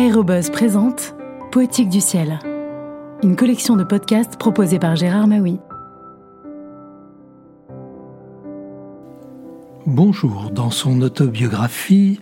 Aérobuzz présente Poétique du ciel, une collection de podcasts proposée par Gérard Maui. Bonjour, dans son autobiographie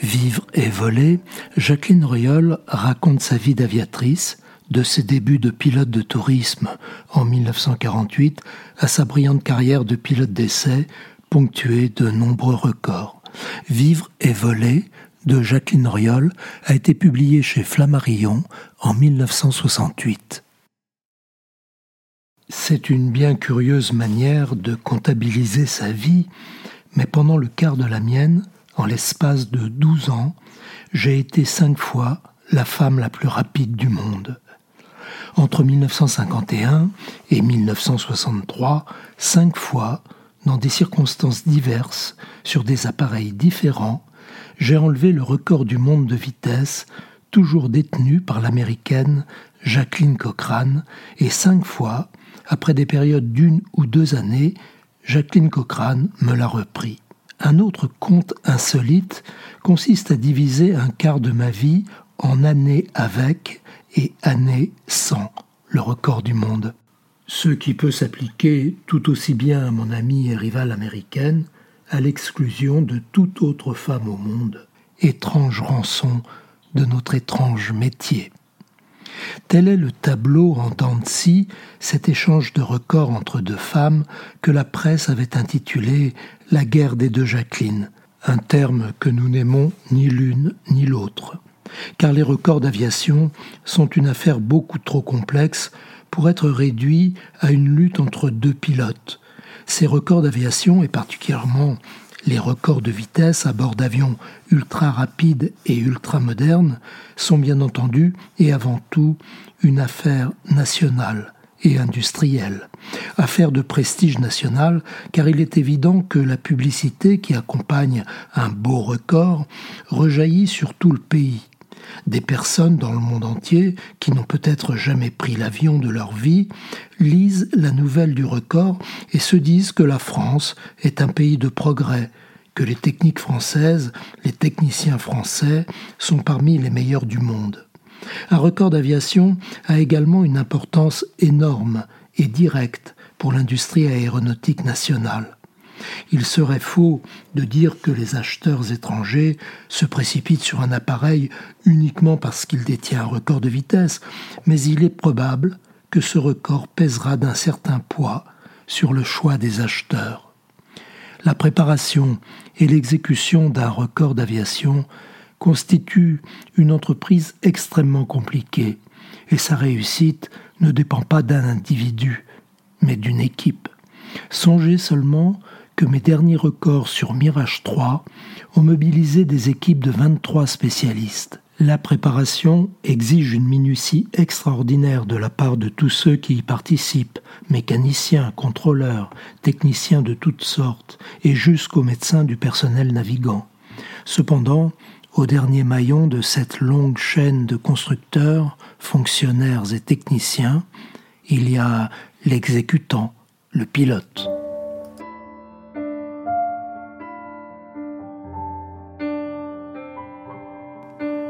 Vivre et voler, Jacqueline Royol raconte sa vie d'aviatrice, de ses débuts de pilote de tourisme en 1948 à sa brillante carrière de pilote d'essai, ponctuée de nombreux records. Vivre et voler de Jacqueline Riol a été publié chez Flammarion en 1968. C'est une bien curieuse manière de comptabiliser sa vie, mais pendant le quart de la mienne, en l'espace de douze ans, j'ai été cinq fois la femme la plus rapide du monde. Entre 1951 et 1963, cinq fois, dans des circonstances diverses, sur des appareils différents, j'ai enlevé le record du monde de vitesse, toujours détenu par l'américaine Jacqueline Cochrane, et cinq fois, après des périodes d'une ou deux années, Jacqueline Cochrane me l'a repris. Un autre compte insolite consiste à diviser un quart de ma vie en années avec et années sans le record du monde. Ce qui peut s'appliquer tout aussi bien à mon amie et rivale américaine à l'exclusion de toute autre femme au monde, étrange rançon de notre étrange métier. Tel est le tableau en scie, cet échange de records entre deux femmes que la presse avait intitulé La guerre des deux Jacqueline, un terme que nous n'aimons ni l'une ni l'autre, car les records d'aviation sont une affaire beaucoup trop complexe pour être réduits à une lutte entre deux pilotes, ces records d'aviation, et particulièrement les records de vitesse à bord d'avions ultra rapides et ultra modernes, sont bien entendu et avant tout une affaire nationale et industrielle. Affaire de prestige national, car il est évident que la publicité qui accompagne un beau record rejaillit sur tout le pays des personnes dans le monde entier qui n'ont peut-être jamais pris l'avion de leur vie lisent la nouvelle du record et se disent que la France est un pays de progrès, que les techniques françaises, les techniciens français sont parmi les meilleurs du monde. Un record d'aviation a également une importance énorme et directe pour l'industrie aéronautique nationale. Il serait faux de dire que les acheteurs étrangers se précipitent sur un appareil uniquement parce qu'il détient un record de vitesse, mais il est probable que ce record pèsera d'un certain poids sur le choix des acheteurs. La préparation et l'exécution d'un record d'aviation constituent une entreprise extrêmement compliquée, et sa réussite ne dépend pas d'un individu, mais d'une équipe. Songez seulement que mes derniers records sur Mirage 3 ont mobilisé des équipes de 23 spécialistes. La préparation exige une minutie extraordinaire de la part de tous ceux qui y participent, mécaniciens, contrôleurs, techniciens de toutes sortes, et jusqu'aux médecins du personnel navigant. Cependant, au dernier maillon de cette longue chaîne de constructeurs, fonctionnaires et techniciens, il y a l'exécutant, le pilote.